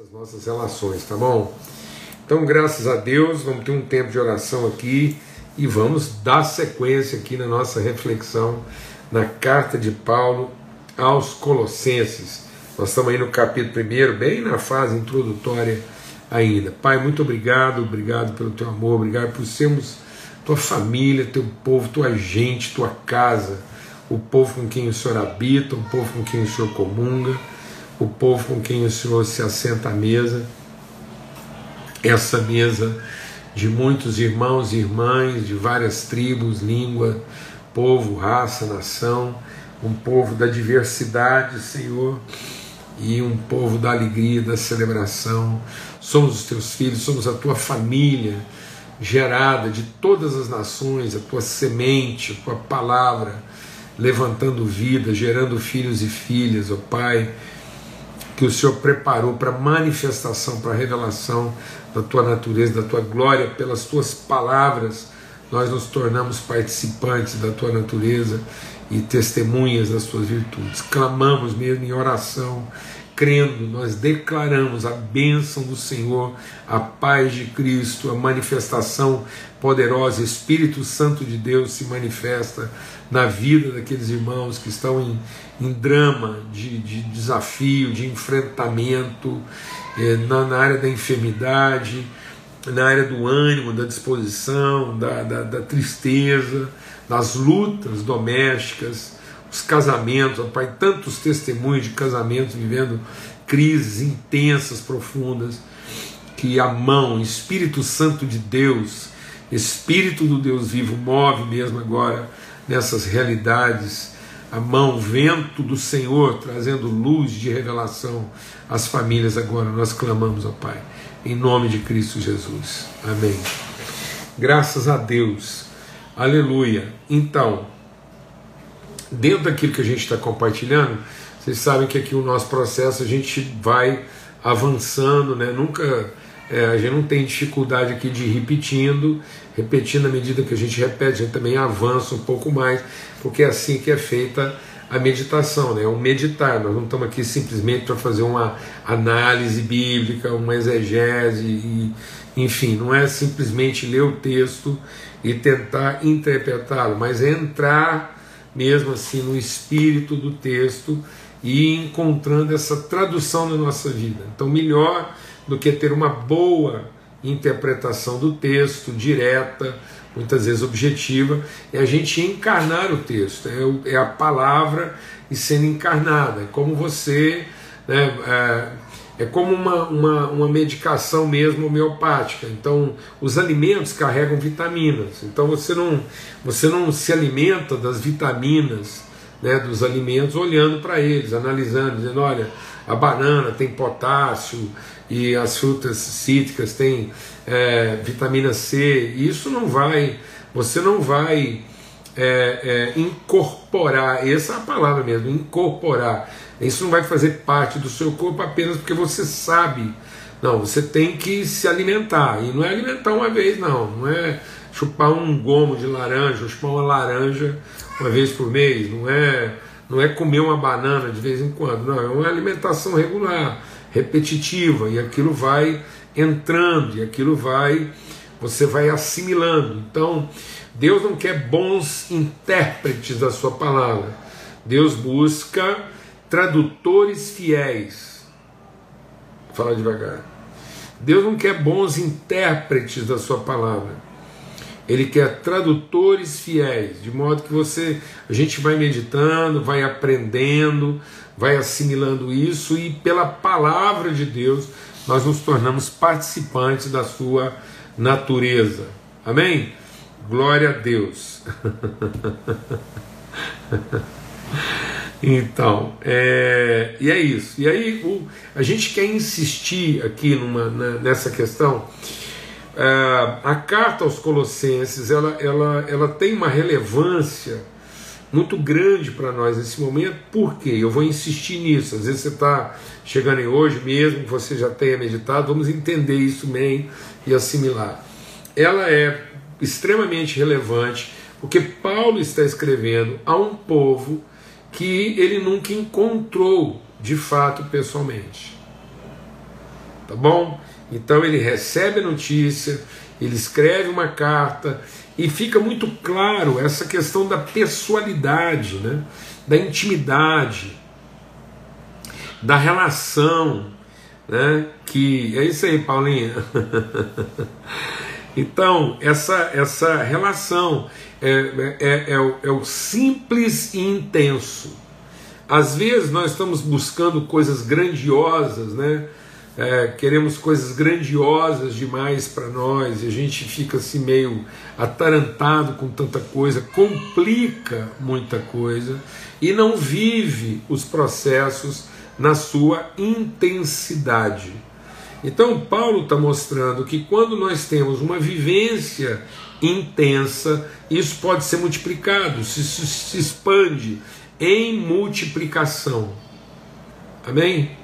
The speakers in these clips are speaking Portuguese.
as nossas relações, tá bom? Então, graças a Deus, vamos ter um tempo de oração aqui e vamos dar sequência aqui na nossa reflexão na carta de Paulo aos Colossenses. Nós estamos aí no capítulo 1, bem na fase introdutória ainda. Pai, muito obrigado, obrigado pelo teu amor, obrigado por sermos tua família, teu povo, tua gente, tua casa, o povo com quem o Senhor habita, o povo com quem o Senhor comunga o povo com quem o Senhor se assenta à mesa, essa mesa de muitos irmãos e irmãs de várias tribos, língua, povo, raça, nação, um povo da diversidade, Senhor, e um povo da alegria, da celebração. Somos os teus filhos, somos a tua família gerada de todas as nações, a tua semente, a tua palavra, levantando vida, gerando filhos e filhas, ó Pai que o Senhor preparou para manifestação, para revelação da tua natureza, da tua glória, pelas tuas palavras, nós nos tornamos participantes da tua natureza e testemunhas das tuas virtudes. Clamamos mesmo em oração crendo, nós declaramos a bênção do Senhor, a paz de Cristo, a manifestação poderosa, Espírito Santo de Deus se manifesta na vida daqueles irmãos que estão em, em drama, de, de, desafio, de enfrentamento, eh, na, na, área da enfermidade, na área do ânimo, da disposição, da, da, da tristeza, das lutas domésticas os casamentos, Pai, tantos testemunhos de casamentos vivendo crises intensas, profundas, que a mão, Espírito Santo de Deus, Espírito do Deus vivo, move mesmo agora nessas realidades, a mão, vento do Senhor trazendo luz de revelação às famílias agora. Nós clamamos, ó Pai, em nome de Cristo Jesus. Amém. Graças a Deus. Aleluia. Então, dentro daquilo que a gente está compartilhando, vocês sabem que aqui o nosso processo a gente vai avançando, né? Nunca é, a gente não tem dificuldade aqui de ir repetindo, repetindo à medida que a gente repete, a gente também avança um pouco mais, porque é assim que é feita a meditação, né? É um meditar. Nós não estamos aqui simplesmente para fazer uma análise bíblica, uma exegese, e, enfim, não é simplesmente ler o texto e tentar interpretá-lo, mas é entrar mesmo assim no espírito do texto e encontrando essa tradução na nossa vida. Então, melhor do que ter uma boa interpretação do texto, direta, muitas vezes objetiva, é a gente encarnar o texto, é, a palavra e sendo encarnada. É como você né, é, é como uma, uma, uma medicação mesmo homeopática. Então, os alimentos carregam vitaminas. Então, você não, você não se alimenta das vitaminas né, dos alimentos olhando para eles, analisando, dizendo: olha, a banana tem potássio e as frutas cítricas têm é, vitamina C. Isso não vai, você não vai é, é, incorporar, essa é a palavra mesmo, incorporar isso não vai fazer parte do seu corpo apenas porque você sabe. Não, você tem que se alimentar. E não é alimentar uma vez, não. Não é chupar um gomo de laranja, chupar uma laranja uma vez por mês. Não é, não é comer uma banana de vez em quando. Não, é uma alimentação regular, repetitiva. E aquilo vai entrando, e aquilo vai. Você vai assimilando. Então, Deus não quer bons intérpretes da sua palavra. Deus busca tradutores fiéis. Fala devagar. Deus não quer bons intérpretes da sua palavra. Ele quer tradutores fiéis, de modo que você, a gente vai meditando, vai aprendendo, vai assimilando isso e pela palavra de Deus nós nos tornamos participantes da sua natureza. Amém? Glória a Deus. Então, é, e é isso. E aí o, a gente quer insistir aqui numa, na, nessa questão. É, a carta aos Colossenses ela, ela, ela tem uma relevância muito grande para nós nesse momento, por quê? Eu vou insistir nisso. Às vezes você está chegando em hoje mesmo, você já tenha meditado, vamos entender isso bem e assimilar. Ela é extremamente relevante porque Paulo está escrevendo a um povo que ele nunca encontrou de fato pessoalmente. tá bom? Então ele recebe a notícia, ele escreve uma carta e fica muito claro essa questão da pessoalidade, né? da intimidade, da relação, né? Que é isso aí, Paulinha. então, essa, essa relação é, é, é, o, é o simples e intenso. Às vezes nós estamos buscando coisas grandiosas, né? É, queremos coisas grandiosas demais para nós e a gente fica assim meio atarantado com tanta coisa, complica muita coisa e não vive os processos na sua intensidade. Então, Paulo está mostrando que quando nós temos uma vivência intensa, isso pode ser multiplicado, se, se, expande em multiplicação. Amém?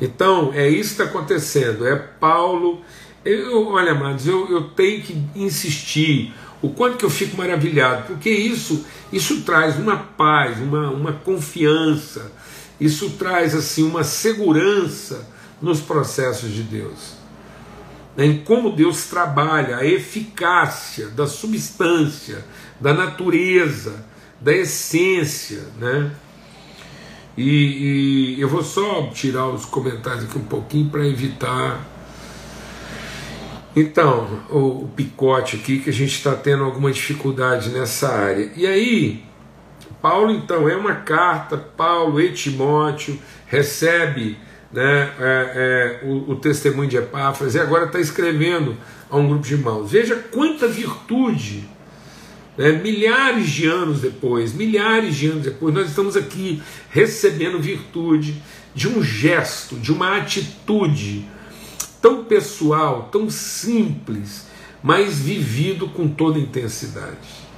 Então, é isso que está acontecendo. É Paulo. Eu, olha, amados, eu, eu tenho que insistir o quanto que eu fico maravilhado, porque isso, isso traz uma paz, uma, uma confiança, isso traz assim uma segurança nos processos de Deus. Né, em como Deus trabalha, a eficácia da substância, da natureza, da essência, né? E, e eu vou só tirar os comentários aqui um pouquinho para evitar. Então, o, o, picote aqui que a gente está tendo alguma dificuldade nessa área. E aí, Paulo, então, é uma carta, Paulo e Timóteo recebe né, é, é, o, o, testemunho de Epáfras e agora está escrevendo a um grupo de irmãos. Veja quanta virtude, né, milhares de anos depois, milhares de anos depois, nós estamos aqui recebendo virtude de um gesto, de uma atitude tão pessoal, tão simples, mas vivido com toda intensidade.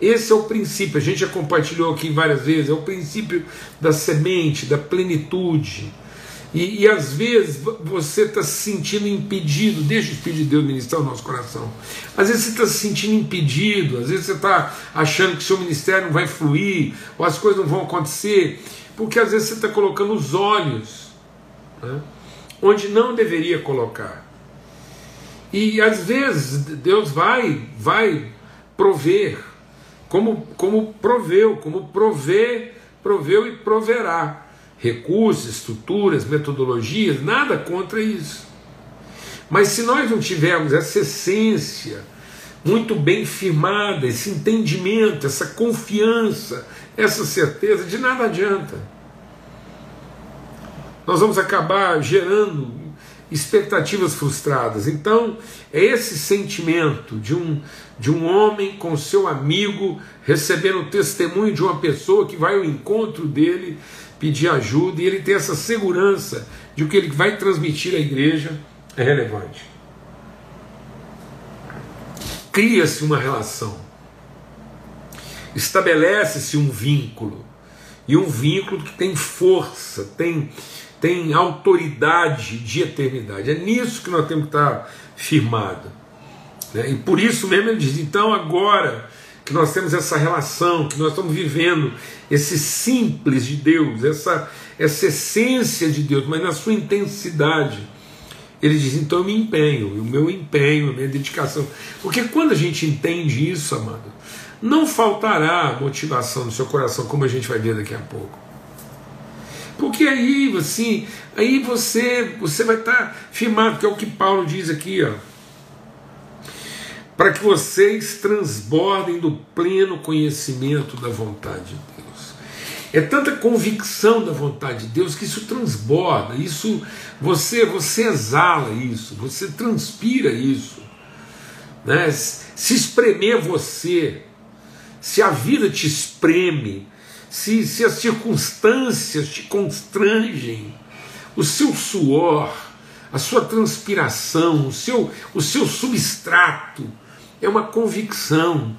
Esse é o princípio, a gente já compartilhou aqui várias vezes, é o princípio da semente, da plenitude. E, e às vezes você está se sentindo impedido, deixa o Espírito de Deus ministrar o nosso coração. Às vezes você está se sentindo impedido, às vezes você está achando que seu ministério não vai fluir, ou as coisas não vão acontecer, porque às vezes você está colocando os olhos né, onde não deveria colocar. E às vezes Deus vai, vai prover como, como proveu, como provê, proveu e proverá. Recursos, estruturas, metodologias, nada contra isso. Mas se nós não tivermos essa essência muito bem firmada, esse entendimento, essa confiança, essa certeza, de nada adianta. Nós vamos acabar gerando expectativas frustradas. Então, é esse sentimento de um, de um homem com seu amigo recebendo o testemunho de uma pessoa que vai ao encontro dele pedir ajuda e ele tem essa segurança de que ele vai transmitir à igreja é relevante. Cria-se uma relação, estabelece-se um vínculo, e um vínculo que tem força, tem tem autoridade de eternidade. É nisso que nós temos que estar firmado. Né? E por isso mesmo ele diz: então agora que nós temos essa relação, que nós estamos vivendo esse simples de Deus, essa, essa essência de Deus, mas na sua intensidade. Ele diz: então eu me empenho, o meu empenho, a minha dedicação. Porque quando a gente entende isso, amado, não faltará motivação no seu coração, como a gente vai ver daqui a pouco. Porque aí, assim, aí você, você vai estar tá firmado, que é o que Paulo diz aqui, ó. Para que vocês transbordem do pleno conhecimento da vontade de Deus. É tanta convicção da vontade de Deus que isso transborda, isso você você exala isso, você transpira isso. Né? Se espremer você, se a vida te espreme, se, se as circunstâncias te constrangem, o seu suor, a sua transpiração, o seu, o seu substrato é uma convicção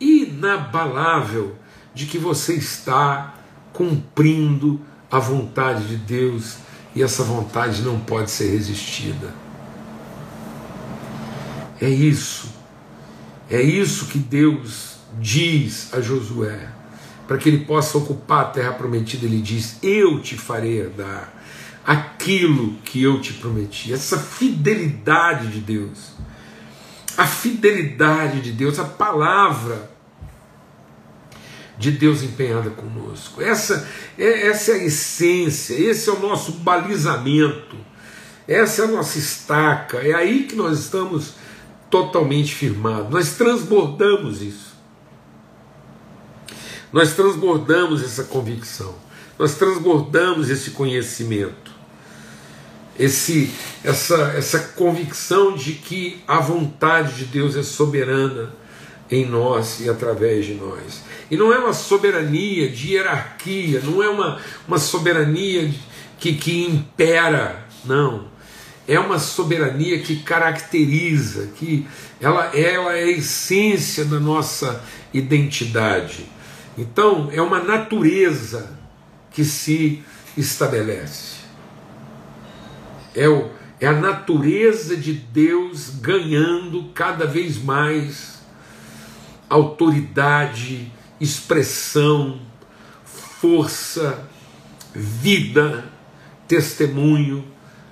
inabalável de que você está cumprindo a vontade de Deus e essa vontade não pode ser resistida. É isso, é isso que Deus diz a Josué para que ele possa ocupar a terra prometida, ele diz: Eu te farei herdar aquilo que eu te prometi. Essa fidelidade de Deus. A fidelidade de Deus, a palavra de Deus empenhada conosco. Essa é, essa é a essência, esse é o nosso balizamento, essa é a nossa estaca, é aí que nós estamos totalmente firmados. Nós transbordamos isso. Nós transbordamos essa convicção, nós transbordamos esse conhecimento, esse, essa, essa convicção de que a vontade de Deus é soberana em nós e através de nós. E não é uma soberania de hierarquia, não é uma, uma soberania que, que impera, não. É uma soberania que caracteriza, que ela, ela é a essência da nossa identidade. Então, é uma natureza que se estabelece. É, o, é a natureza de Deus ganhando cada vez mais autoridade, expressão, força, vida, testemunho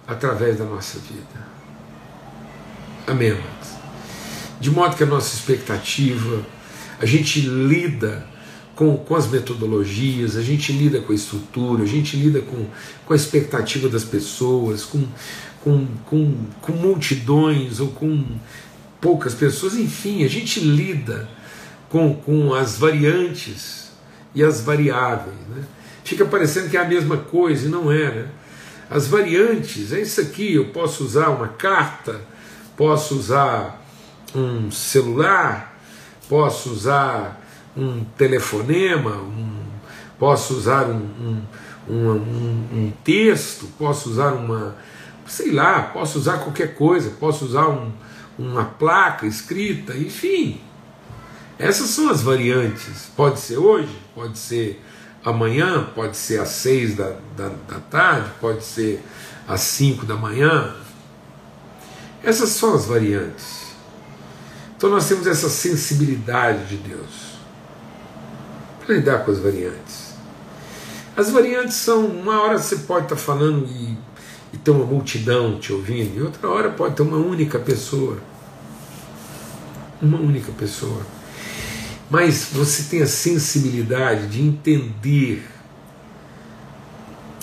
através da nossa vida. Amém? De modo que a nossa expectativa, a gente lida com, com as metodologias, a gente lida com a estrutura, a gente lida com, com a expectativa das pessoas, com, com, com, com multidões ou com poucas pessoas, enfim, a gente lida com, com as variantes e as variáveis. Né? Fica parecendo que é a mesma coisa e não é. Né? As variantes, é isso aqui, eu posso usar uma carta, posso usar um celular, posso usar um telefonema, um, posso usar um, um, um, texto, posso usar uma, sei lá, posso usar qualquer coisa, posso usar um, uma placa escrita, enfim. Essas são as variantes. Pode ser hoje, pode ser amanhã, pode ser às seis da, da, da tarde, pode ser às cinco da manhã. Essas são as variantes. Então nós temos essa sensibilidade de Deus lidar com as variantes. As variantes são, uma hora você pode estar falando e, e ter uma multidão te ouvindo, e outra hora pode ter uma única pessoa. Uma única pessoa mas você tem a sensibilidade de entender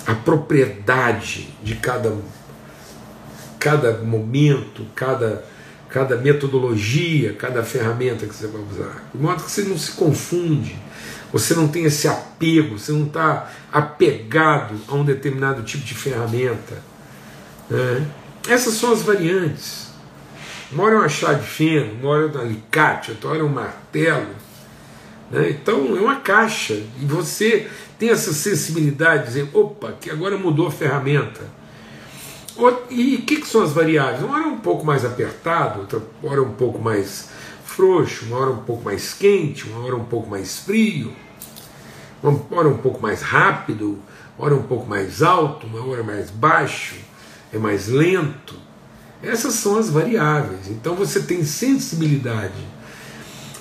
a propriedade de cada, cada momento, cada, cada metodologia, cada ferramenta que você vai usar. De modo que você não se confunde, você não tem esse apego, você não está apegado a um determinado tipo de ferramenta. Né? Essas são as variantes. Uma hora é uma chave de feno, uma hora é um alicate, outra hora é um martelo. Né? Então é uma caixa e você tem essa sensibilidade de dizer: opa, que agora mudou a ferramenta. E o que, que, são as variáveis? Uma hora é um pouco mais apertado, outra hora é um pouco mais frouxo, uma hora um pouco mais quente, uma hora um pouco mais frio, uma hora um pouco mais rápido, uma hora um pouco mais alto, uma hora mais baixo, é mais lento. Essas são as variáveis. Então você tem sensibilidade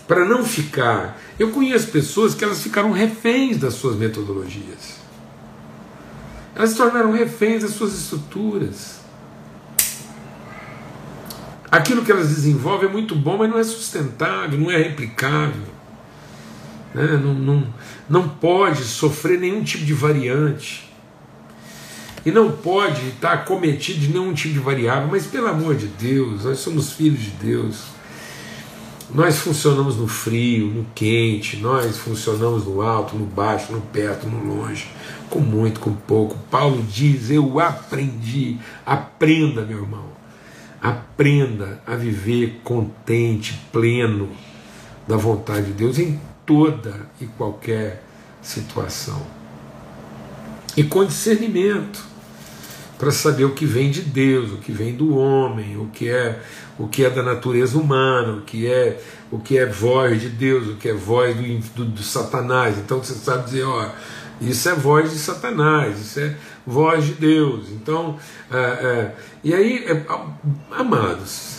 para não ficar. Eu conheço pessoas que elas ficaram reféns das suas metodologias. Elas se tornaram reféns das suas estruturas. Aquilo que elas desenvolvem é muito bom, mas não é sustentável, não é replicável. Né? Não, não, não pode sofrer nenhum tipo de variante. E não pode estar cometido de nenhum tipo de variável, mas pelo amor de Deus, nós somos filhos de Deus. Nós funcionamos no frio, no quente, nós funcionamos no alto, no baixo, no perto, no longe, com muito, com pouco. Paulo diz: Eu aprendi. Aprenda, meu irmão. Aprenda a viver contente, pleno da vontade de Deus em toda e qualquer situação. E com discernimento para saber o que vem de Deus, o que vem do homem, o que é o que é da natureza humana, o que é o que é voz de Deus, o que é voz do, do, do Satanás. Então você sabe dizer, ó, isso é voz de Satanás, isso é voz de Deus. Então, é, é, e aí, é, amados,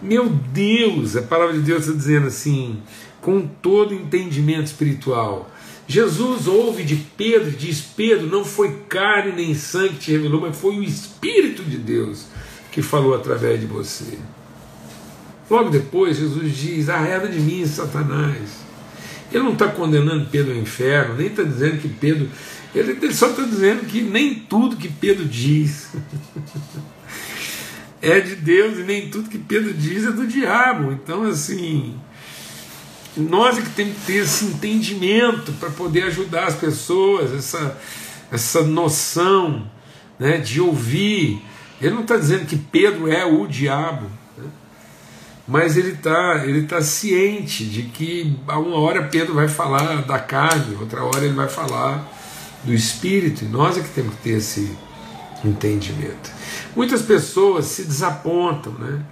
meu Deus, a palavra de Deus está dizendo assim, com todo entendimento espiritual, Jesus ouve de Pedro, diz: Pedro, não foi carne nem sangue que te revelou, mas foi o Espírito de Deus que falou através de você. Logo depois, Jesus diz: Arreda de mim, Satanás. Ele não está condenando Pedro ao inferno, nem está dizendo que Pedro. Ele, ele só está dizendo que nem tudo que Pedro diz é de Deus e nem tudo que Pedro diz é do diabo. Então, assim, nós é que temos que ter esse entendimento para poder ajudar as pessoas, essa, essa noção né, de ouvir. Ele não está dizendo que Pedro é o diabo, mas ele está ele tá ciente de que a uma hora Pedro vai falar da carne, outra hora ele vai falar do espírito, e nós é que temos que ter esse entendimento. Muitas pessoas se desapontam, né?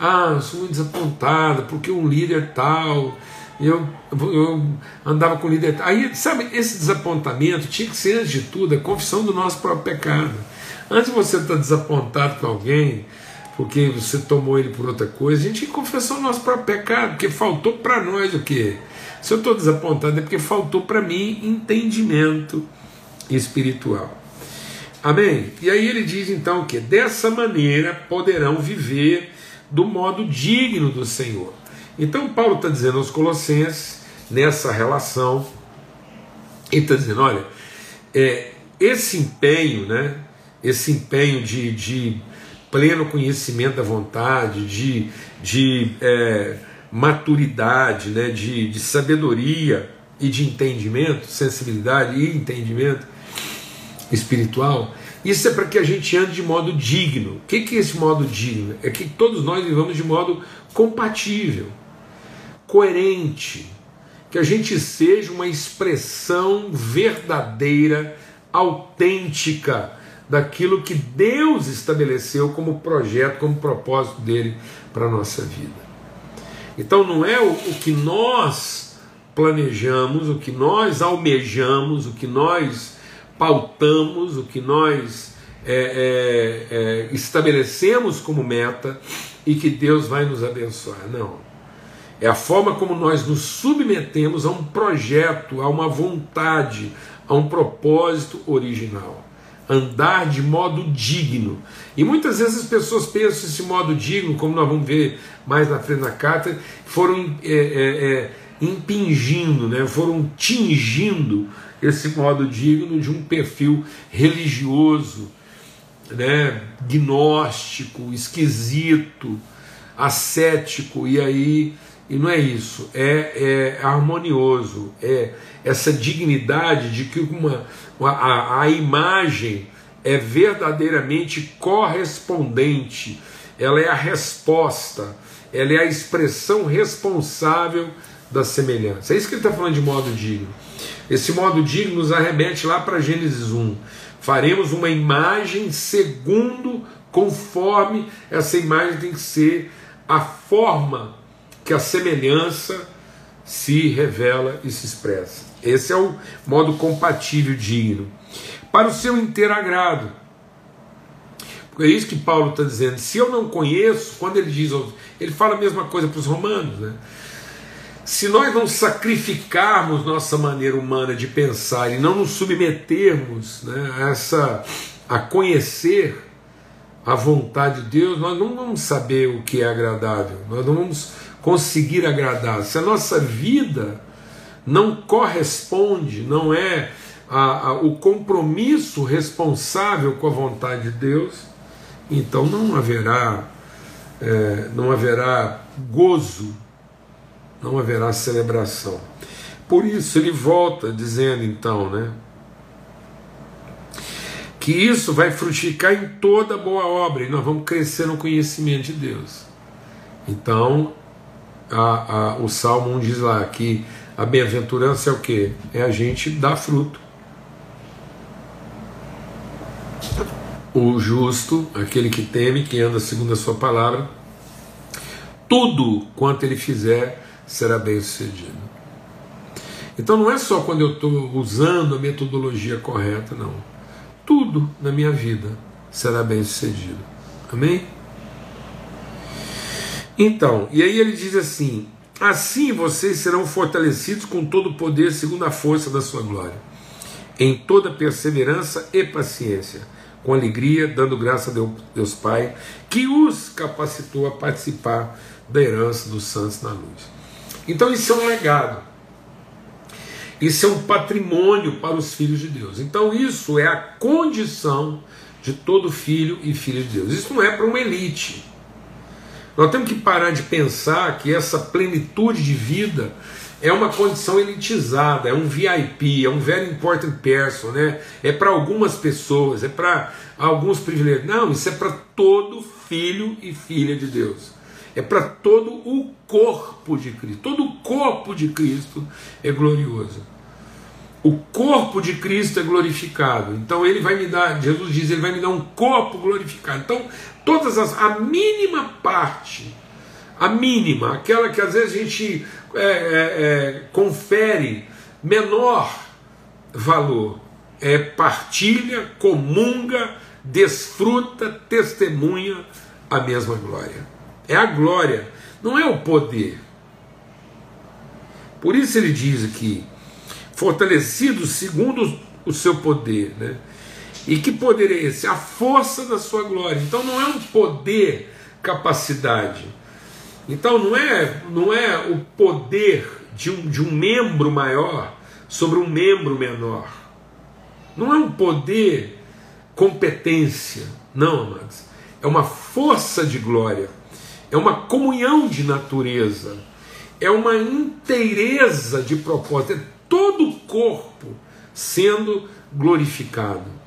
Ah, eu sou muito desapontada porque um líder tal eu, eu andava com líder. Aí, sabe, esse desapontamento tinha que ser, antes de tudo, a confissão do nosso próprio pecado. Antes de você estar desapontado com alguém, porque você tomou ele por outra coisa, a gente confessar o nosso próprio pecado, porque faltou para nós o quê? Se eu estou desapontado é porque faltou para mim entendimento espiritual. Amém? E aí ele diz então que dessa maneira poderão viver do modo digno do Senhor. Então, Paulo está dizendo aos Colossenses, nessa relação, ele está dizendo: olha, é, esse empenho, né, esse empenho de, de pleno conhecimento da vontade, de, de é, maturidade, né, de, de sabedoria e de entendimento, sensibilidade e entendimento espiritual, isso é para que a gente ande de modo digno. O que, que é esse modo digno? É que todos nós vivamos de modo compatível coerente, que a gente seja uma expressão verdadeira, autêntica daquilo que Deus estabeleceu como projeto, como propósito dele para a nossa vida. Então não é o, o que nós planejamos, o que nós almejamos, o que nós pautamos, o que nós é, é, é, estabelecemos como meta e que Deus vai nos abençoar. Não. É a forma como nós nos submetemos a um projeto, a uma vontade, a um propósito original. Andar de modo digno. E muitas vezes as pessoas pensam esse modo digno, como nós vamos ver mais na frente na carta, foram é, é, é, impingindo, né? foram tingindo esse modo digno de um perfil religioso, né? gnóstico, esquisito, ascético, e aí e não é isso, é, é harmonioso, é essa dignidade de que uma, a, a imagem é verdadeiramente correspondente, ela é a resposta, ela é a expressão responsável da semelhança. É isso que ele está falando de modo digno. Esse modo digno nos arremete lá para Gênesis 1. Faremos uma imagem segundo, conforme essa imagem tem que ser a forma que a semelhança se revela e se expressa. Esse é o modo compatível digno. Para o seu inteiro agrado. É isso que Paulo está dizendo. Se eu não conheço, quando ele diz, ele fala a mesma coisa para os romanos, né? Se nós não sacrificarmos nossa maneira humana de pensar e não nos submetermos né, a, essa, a conhecer a vontade de Deus, nós não vamos saber o que é agradável, nós não vamos conseguir agradar, se a nossa vida não corresponde, não é a, a, o compromisso responsável com a vontade de Deus, então não haverá é, não haverá gozo, não haverá celebração. Por isso ele volta dizendo então, né, que isso vai frutificar em toda boa obra e nós vamos crescer no conhecimento de Deus. Então a, a, o Salmo 1 diz lá que a bem-aventurança é o que? É a gente dar fruto. O justo, aquele que teme, que anda segundo a sua palavra, tudo quanto ele fizer será bem sucedido. Então não é só quando eu estou usando a metodologia correta, não. Tudo na minha vida será bem sucedido. Amém? Então, e aí ele diz assim: Assim vocês serão fortalecidos com todo o poder segundo a força da sua glória, em toda perseverança e paciência, com alegria, dando graça a Deus, Pai, que os capacitou a participar da herança dos santos na luz. Então isso é um legado. Isso é um patrimônio para os filhos de Deus. Então isso é a condição de todo filho e filha de Deus. Isso não é para uma elite. Nós temos que parar de pensar que essa plenitude de vida é uma condição elitizada, é um VIP, é um very important person, né? É para algumas pessoas, é para alguns privilégios. Não, isso é para todo filho e filha de Deus. É para todo o corpo de Cristo. Todo o corpo de Cristo é glorioso. O corpo de Cristo é glorificado. Então ele vai me dar, Jesus diz, ele vai me dar um corpo glorificado. Então, todas as a mínima parte, a mínima, aquela que às vezes a gente é, é, é, confere menor valor, é partilha, comunga, desfruta, testemunha a mesma glória. É a glória, não é o poder. Por isso ele diz aqui, fortalecidos segundo o seu poder. Né? E que poder é esse? A força da sua glória. Então não é um poder, capacidade. Então não é, não é o poder de um, de um membro maior sobre um membro menor. Não é um poder, competência. Não, amados. É uma força de glória. É uma comunhão de natureza. É uma inteireza de propósito. É todo o corpo sendo glorificado.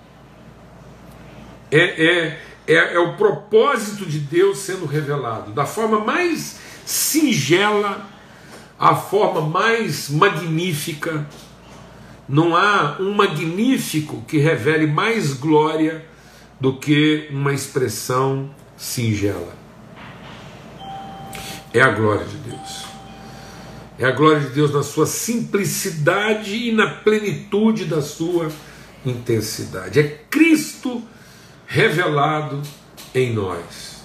É, é, é, é o propósito de Deus sendo revelado da forma mais singela, a forma mais magnífica. Não há um magnífico que revele mais glória do que uma expressão singela. É a glória de Deus. É a glória de Deus na sua simplicidade e na plenitude da sua intensidade. É Cristo revelado em nós.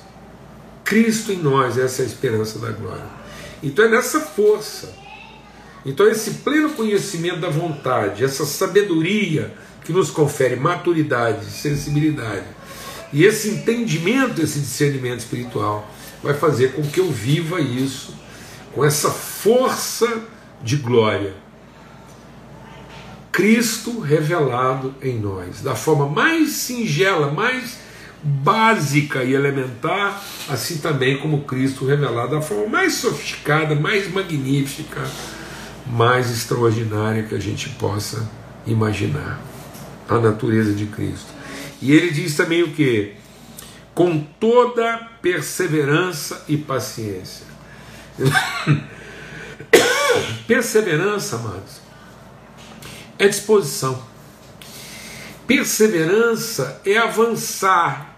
Cristo em nós, essa é a esperança da glória. Então é nessa força. Então esse pleno conhecimento da vontade, essa sabedoria que nos confere maturidade, sensibilidade, e esse entendimento, esse discernimento espiritual, vai fazer com que eu viva isso com essa força de glória. Cristo revelado em nós, da forma mais singela, mais básica e elementar, assim também como Cristo revelado da forma mais sofisticada, mais magnífica, mais extraordinária que a gente possa imaginar. A natureza de Cristo. E ele diz também o que? Com toda perseverança e paciência. Perseverança, amados, é disposição. Perseverança é avançar,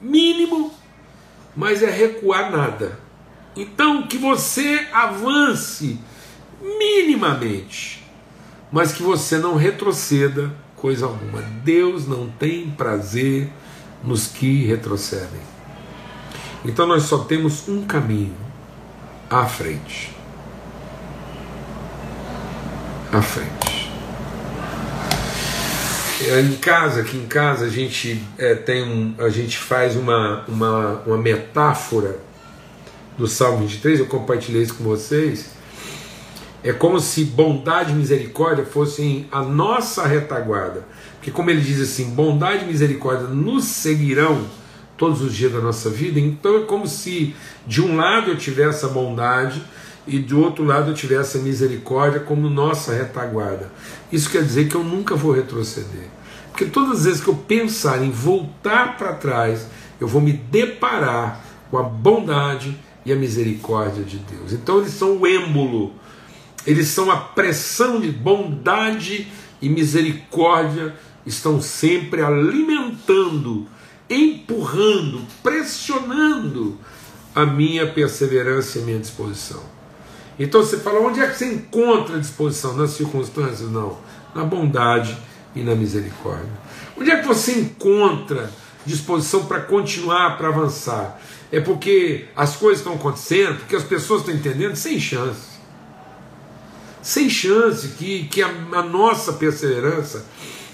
mínimo, mas é recuar nada. Então, que você avance minimamente, mas que você não retroceda coisa alguma. Deus não tem prazer nos que retrocedem. Então, nós só temos um caminho à frente. À frente. É, em casa, aqui em casa, a gente é, tem um, a gente faz uma, uma, uma metáfora do Salmo 23, eu compartilhei isso com vocês. É como se bondade e misericórdia fossem a nossa retaguarda. Porque, como ele diz assim, bondade e misericórdia nos seguirão todos os dias da nossa vida. Então é como se de um lado eu tivesse a bondade e do outro lado eu tivesse a misericórdia como nossa retaguarda. Isso quer dizer que eu nunca vou retroceder. Porque todas as vezes que eu pensar em voltar para trás, eu vou me deparar com a bondade e a misericórdia de Deus. Então eles são o êmbolo, eles são a pressão de bondade e misericórdia, estão sempre alimentando empurrando, pressionando a minha perseverança e a minha disposição. Então você fala, onde é que você encontra a disposição? Nas circunstâncias? Não. Na bondade e na misericórdia. Onde é que você encontra disposição para continuar, para avançar? É porque as coisas estão acontecendo, porque as pessoas estão entendendo, sem chance. sem chance, que, que a, a nossa perseverança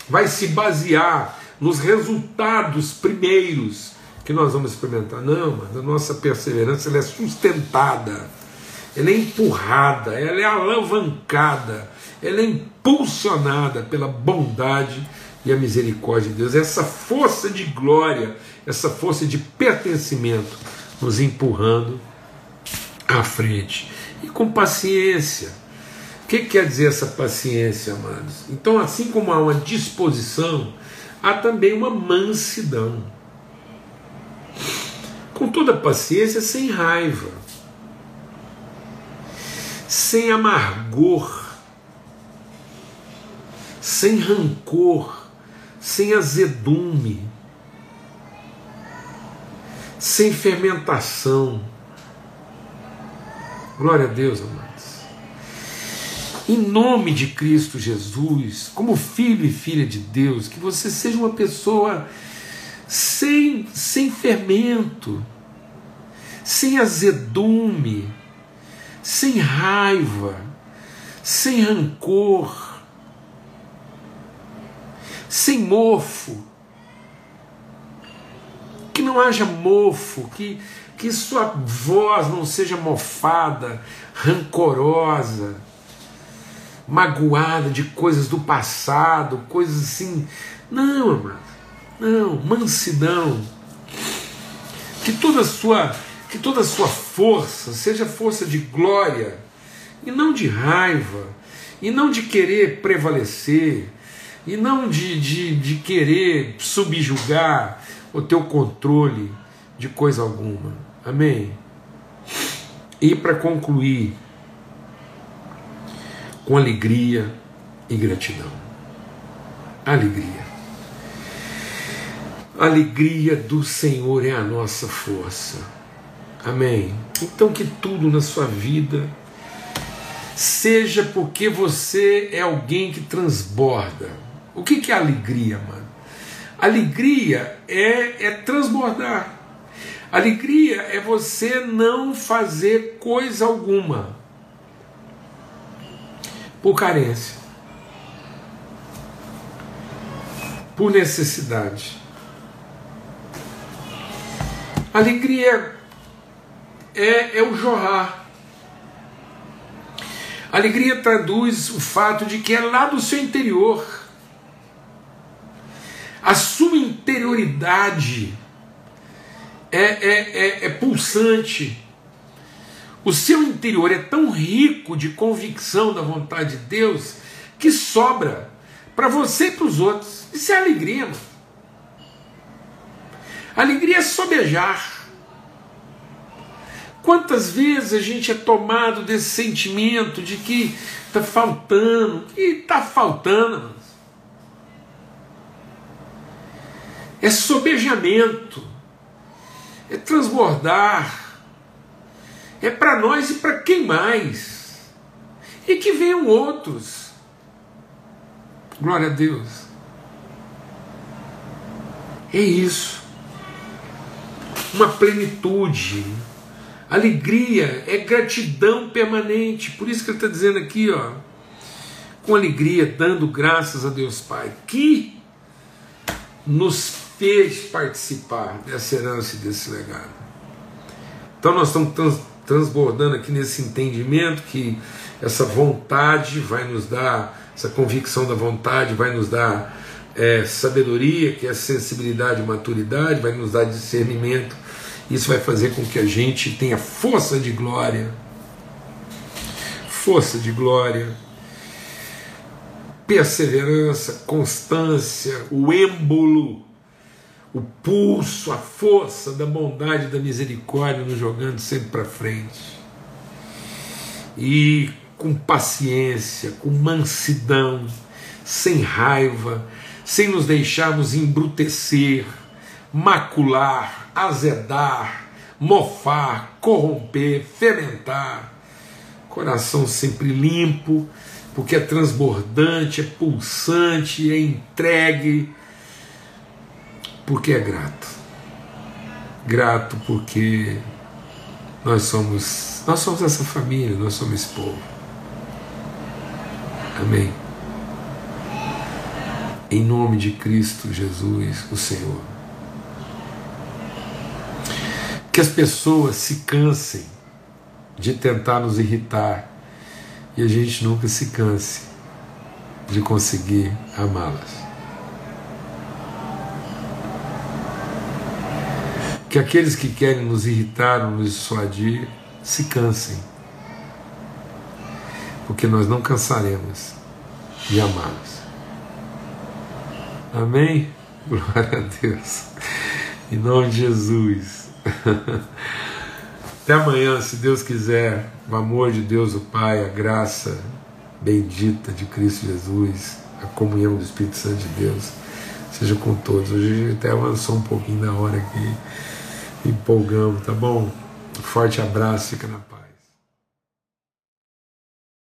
vai se basear nos resultados primeiros que nós vamos experimentar. Não, mas a nossa perseverança ela é sustentada, ela é empurrada, ela é alavancada, ela é impulsionada pela bondade e a misericórdia de Deus. Essa força de glória, essa força de pertencimento nos empurrando à frente. E com paciência. O que quer dizer essa paciência, amados? Então, assim como há uma disposição, há também uma mansidão. Com toda paciência, sem raiva, sem amargor, sem rancor, sem azedume, sem fermentação. Glória a Deus, amados. Em nome de Cristo Jesus, como filho e filha de Deus, que você seja uma pessoa sem, sem fermento, sem azedume, sem raiva, sem rancor, sem mofo. Que não haja mofo, que, que sua voz não seja mofada, rancorosa, magoada de coisas do passado, coisas assim. Não, amado. Não, mansidão. Que toda a sua, que toda a sua força seja força de glória e não de raiva, e não de querer prevalecer, e não de, de, de querer subjugar o teu controle de coisa alguma. Amém? E para concluir, com alegria e gratidão. Alegria. Alegria do Senhor é a nossa força. Amém. Então que tudo na sua vida seja porque você é alguém que transborda. O que, que é alegria, mano? Alegria é, é transbordar. Alegria é você não fazer coisa alguma por carência, por necessidade. Alegria é, é o jorrar. Alegria traduz o fato de que é lá do seu interior. A sua interioridade é, é, é, é pulsante o seu interior é tão rico de convicção da vontade de Deus que sobra para você e para os outros. Isso é alegria, mano. Alegria é sobejar. Quantas vezes a gente é tomado desse sentimento de que está faltando, que está faltando. É sobejamento, é transbordar é para nós e para quem mais? E que venham outros. Glória a Deus. É isso. Uma plenitude. Alegria é gratidão permanente. Por isso que ele está dizendo aqui, ó. Com alegria, dando graças a Deus Pai, que nos fez participar dessa herança e desse legado. Então nós estamos transbordando aqui nesse entendimento que essa vontade vai nos dar, essa convicção da vontade vai nos dar é, sabedoria, que é sensibilidade e maturidade, vai nos dar discernimento. Isso vai fazer com que a gente tenha força de glória. Força de glória, perseverança, constância, o êmbolo o pulso, a força da bondade, da misericórdia nos jogando sempre para frente. E com paciência, com mansidão, sem raiva, sem nos deixarmos embrutecer, macular, azedar, mofar, corromper, fermentar. Coração sempre limpo, porque é transbordante, é pulsante, é entregue porque é grato. Grato porque nós somos, nós somos essa família, nós somos esse povo. Amém. Em nome de Cristo Jesus, o Senhor. Que as pessoas se cansem de tentar nos irritar e a gente nunca se canse de conseguir amá-las. Que aqueles que querem nos irritar ou nos dissuadir se cansem, porque nós não cansaremos de amá-los. Amém? Glória a Deus. Em nome de Jesus. Até amanhã, se Deus quiser, o amor de Deus, o Pai, a graça bendita de Cristo Jesus, a comunhão do Espírito Santo de Deus, seja com todos. Hoje a gente até avançou um pouquinho na hora aqui, empolgamos, tá bom? Um forte abraço, fica na paz.